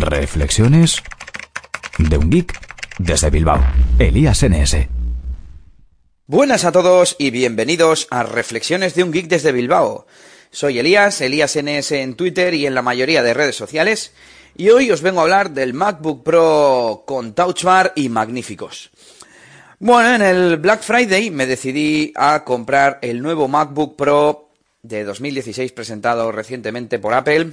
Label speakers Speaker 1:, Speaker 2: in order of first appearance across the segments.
Speaker 1: Reflexiones de un geek desde Bilbao. Elías NS.
Speaker 2: Buenas a todos y bienvenidos a Reflexiones de un geek desde Bilbao. Soy Elías, Elías NS en Twitter y en la mayoría de redes sociales, y hoy os vengo a hablar del MacBook Pro con Touch Bar y magníficos. Bueno, en el Black Friday me decidí a comprar el nuevo MacBook Pro de 2016 presentado recientemente por Apple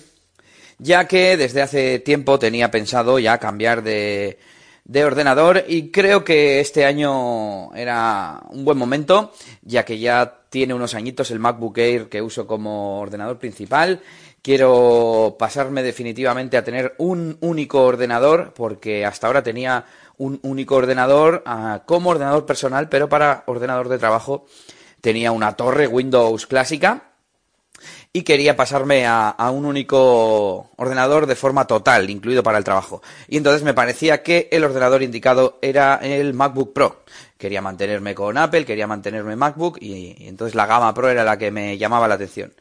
Speaker 2: ya que desde hace tiempo tenía pensado ya cambiar de, de ordenador y creo que este año era un buen momento, ya que ya tiene unos añitos el MacBook Air que uso como ordenador principal. Quiero pasarme definitivamente a tener un único ordenador, porque hasta ahora tenía un único ordenador ah, como ordenador personal, pero para ordenador de trabajo tenía una torre Windows clásica y quería pasarme a, un único ordenador de forma total, incluido para el trabajo. Y entonces me parecía que el ordenador indicado era el MacBook Pro. Quería mantenerme con Apple, quería mantenerme MacBook y, entonces la gama Pro era la que me llamaba la atención.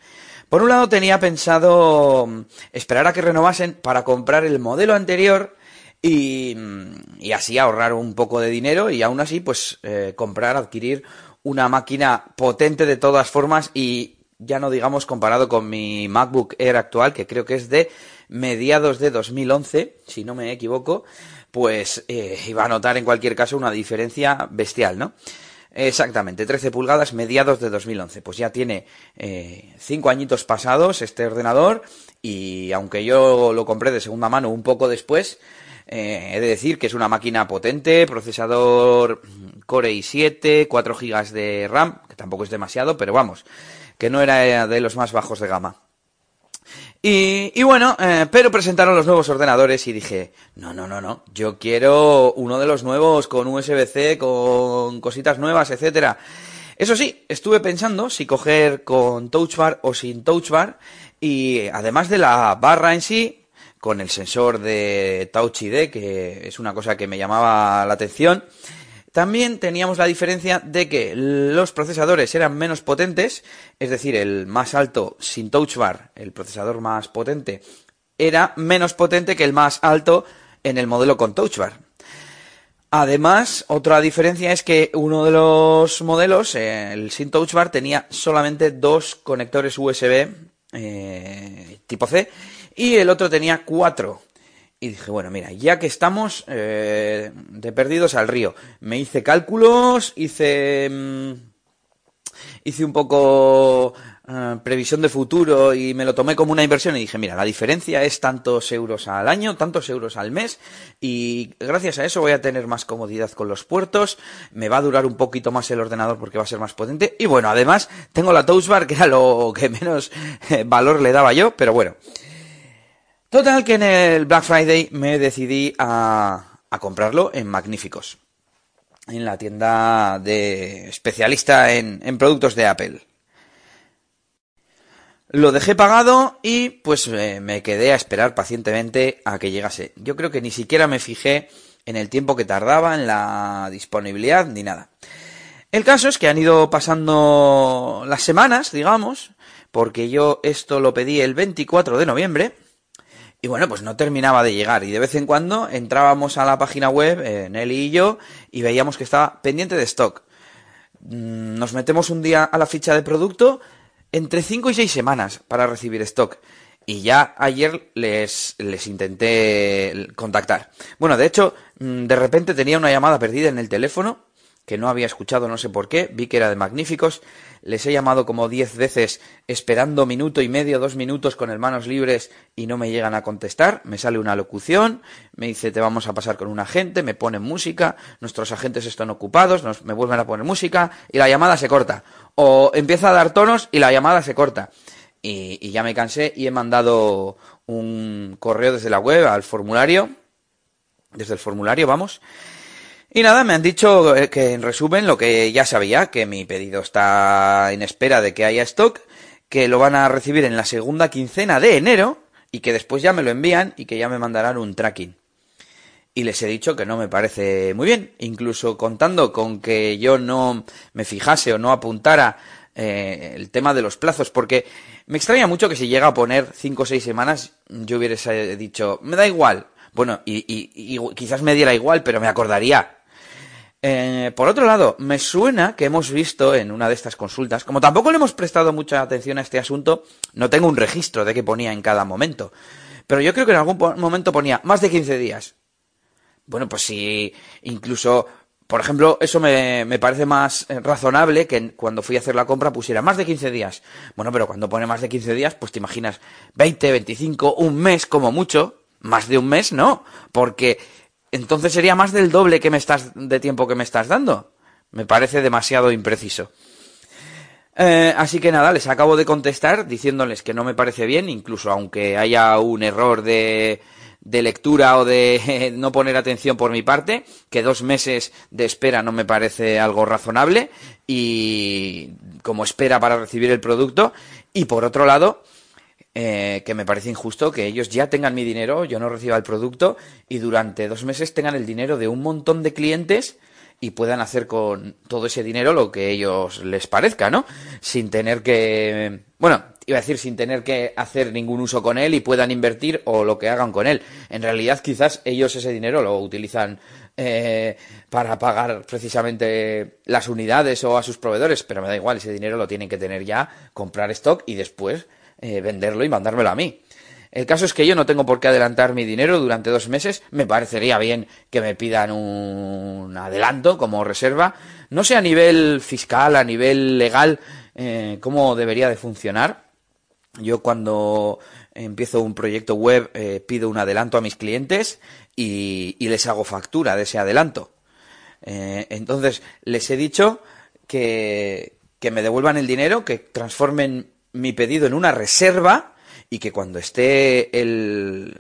Speaker 2: Por un lado tenía pensado mm, esperar a que renovasen para comprar el modelo anterior y, mm, así ahorrar un poco de dinero y aún así pues eh, comprar, adquirir una máquina potente de todas formas y ya no digamos comparado con mi MacBook Air actual, que creo que es de mediados de 2011, si no me equivoco, pues eh, iba a notar en cualquier caso una diferencia bestial, ¿no? Exactamente, 13 pulgadas, mediados de 2011. Pues ya tiene 5 eh, añitos pasados este ordenador y aunque yo lo compré de segunda mano un poco después, eh, he de decir que es una máquina potente, procesador Core i7, 4 GB de RAM, que tampoco es demasiado, pero vamos, que no era de los más bajos de gama. Y, bueno, eh, pero presentaron los nuevos ordenadores y dije, no, no, no, no, yo quiero uno de los nuevos con USB-C, con cositas nuevas, etcétera. Eso sí, estuve pensando si coger con Touch Bar o sin Touch Bar y además de la barra en sí, con el sensor de Touch ID, que es una cosa que me llamaba la atención, también teníamos la diferencia de que los procesadores eran menos potentes, es decir, el más alto sin touch bar, el procesador más potente, era menos potente que el más alto en el modelo con touch bar. Además, otra diferencia es que uno de los modelos, el sin touch bar, tenía solamente dos conectores USB eh, tipo C y el otro tenía cuatro. Y dije, bueno, mira, ya que estamos eh, de perdidos al río, me hice cálculos, hice, mm, hice un poco eh, previsión de futuro y me lo tomé como una inversión y dije, mira, la diferencia es tantos euros al año, tantos euros al mes y gracias a eso voy a tener más comodidad con los puertos, me va a durar un poquito más el ordenador porque va a ser más potente y bueno, además tengo la Touch Bar que era lo que menos eh, valor le daba yo, pero bueno. Total que en el Black Friday me decidí a, comprarlo en Magníficos, en la tienda de especialista en, productos de Apple. Lo dejé pagado y pues eh, me quedé a esperar pacientemente a que llegase. Yo creo que ni siquiera me fijé en el tiempo que tardaba, en la disponibilidad, ni nada. El caso es que han ido pasando las semanas, digamos, porque yo esto lo pedí el 24 de noviembre y bueno, pues no terminaba de llegar. Y de vez en cuando entrábamos a la página web, eh, Nelly y yo, y veíamos que estaba pendiente de stock. Mm, nos metemos un día a la ficha de producto entre 5 y 6 semanas para recibir stock. Y ya ayer les, les intenté contactar. Bueno, de hecho, mm, de repente tenía una llamada perdida en el teléfono que no había escuchado, no sé por qué, vi que era de Magníficos, les he llamado como diez veces esperando minuto y medio, dos minutos con manos libres y no me llegan a contestar, me sale una locución, me dice te vamos a pasar con un agente, me ponen música, nuestros agentes están ocupados, nos, me vuelven a poner música y la llamada se corta. O empieza a dar tonos y la llamada se corta. Y, y ya me cansé y he mandado un correo desde la web al formulario, desde el formulario, vamos, y nada, me han dicho eh, que en resumen lo que ya sabía, que mi pedido está en espera de que haya stock, que lo van a recibir en la segunda quincena de enero y que después ya me lo envían y que ya me mandarán un tracking. Y les he dicho que no me parece muy bien, incluso contando con que yo no me fijase o no apuntara eh, el tema de los plazos, porque me extraña mucho que si llega a poner 5 o 6 semanas, yo hubiera dicho, me da igual. Bueno, y, quizás me diera igual, pero me acordaría. Eh, por otro lado, me suena que hemos visto en una de estas consultas, como tampoco le hemos prestado mucha atención a este asunto, no tengo un registro de qué ponía en cada momento. Pero yo creo que en algún momento ponía más de 15 días. Bueno, pues si incluso por ejemplo, eso me, parece más eh, razonable que cuando fui a hacer la compra pusiera más de 15 días. Bueno, pero cuando pone más de 15 días, pues te imaginas 20, 25, un mes como mucho. Más de un mes, no. Porque entonces sería más del doble que me estás, de tiempo que me estás dando. Me parece demasiado impreciso. Eh, así que nada, les acabo de contestar diciéndoles que no me parece bien, incluso aunque haya un error de, de lectura o de no poner atención por mi parte, que dos meses de espera no me parece algo razonable y como espera para recibir el producto. Y por otro lado, eh, que me parece injusto que ellos ya tengan mi dinero, yo no reciba el producto y durante dos meses tengan el dinero de un montón de clientes y puedan hacer con todo ese dinero lo que ellos les parezca, ¿no? Sin tener que... Bueno, iba a decir sin tener que hacer ningún uso con él y puedan invertir o lo que hagan con él. En realidad quizás ellos ese dinero lo utilizan eh, para pagar precisamente las unidades o a sus proveedores, pero me da igual, ese dinero lo tienen que tener ya, comprar stock y después eh, venderlo y mandármelo a mí. El caso es que yo no tengo por qué adelantar mi dinero durante dos meses. Me parecería bien que me pidan un adelanto como reserva. No sé a nivel fiscal, a nivel legal, eh, cómo debería de funcionar. Yo cuando empiezo un proyecto web eh, pido un adelanto a mis clientes y, les hago factura de ese adelanto. Eh, entonces les he dicho que, que me devuelvan el dinero, que transformen mi pedido en una reserva y que cuando esté el,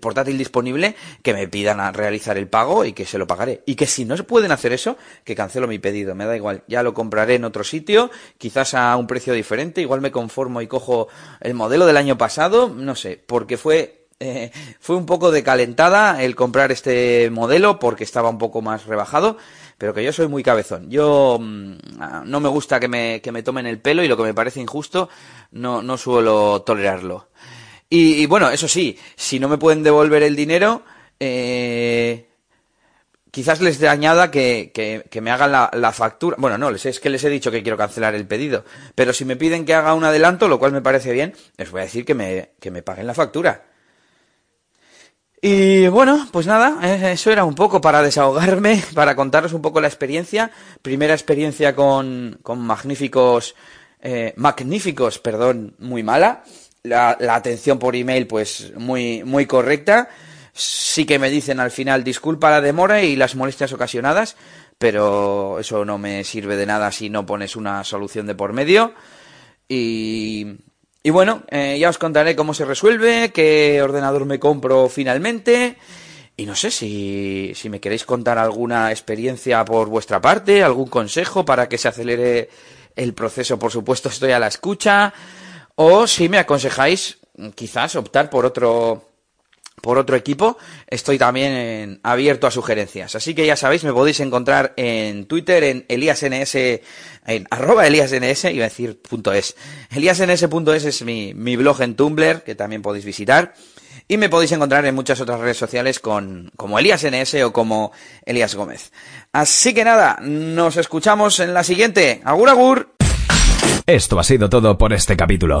Speaker 2: portátil disponible, que me pidan a realizar el pago y que se lo pagaré. Y que si no se pueden hacer eso, que cancelo mi pedido, me da igual, ya lo compraré en otro sitio, quizás a un precio diferente, igual me conformo y cojo el modelo del año pasado, no sé, porque fue eh, fue un poco de calentada el comprar este modelo porque estaba un poco más rebajado, pero que yo soy muy cabezón. Yo mm, ah, no me gusta que me, que me tomen el pelo y lo que me parece injusto no, no suelo tolerarlo. Y, bueno, eso sí, si no me pueden devolver el dinero, eh, quizás les añada que, que, me hagan la, la, factura. Bueno, no, les, es que les he dicho que quiero cancelar el pedido. Pero si me piden que haga un adelanto, lo cual me parece bien, les voy a decir que me, que me paguen la factura. Y bueno, pues nada, eh, eso era un poco para desahogarme, para contaros un poco la experiencia. Primera experiencia con, con magníficos, eh, magníficos, perdón, muy mala la, atención por email pues muy, muy correcta. Sí que me dicen al final disculpa la demora y las molestias ocasionadas, pero eso no me sirve de nada si no pones una solución de por medio. Y, y bueno, eh, ya os contaré cómo se resuelve, qué ordenador me compro finalmente. Y no sé si, si me queréis contar alguna experiencia por vuestra parte, algún consejo para que se acelere el proceso, por supuesto estoy a la escucha. O si me aconsejáis quizás optar por otro por otro equipo, estoy también abierto a sugerencias. Así que ya sabéis, me podéis encontrar en Twitter, en eliasns, en arroba eliasns, iba a decir punto es. Eliasns.es es mi, mi blog en Tumblr, que también podéis visitar. Y me podéis encontrar en muchas otras redes sociales con, como eliasns o como Elías Gómez. Así que nada, nos escuchamos en la siguiente. Agur agur.
Speaker 1: Esto ha sido todo por este capítulo.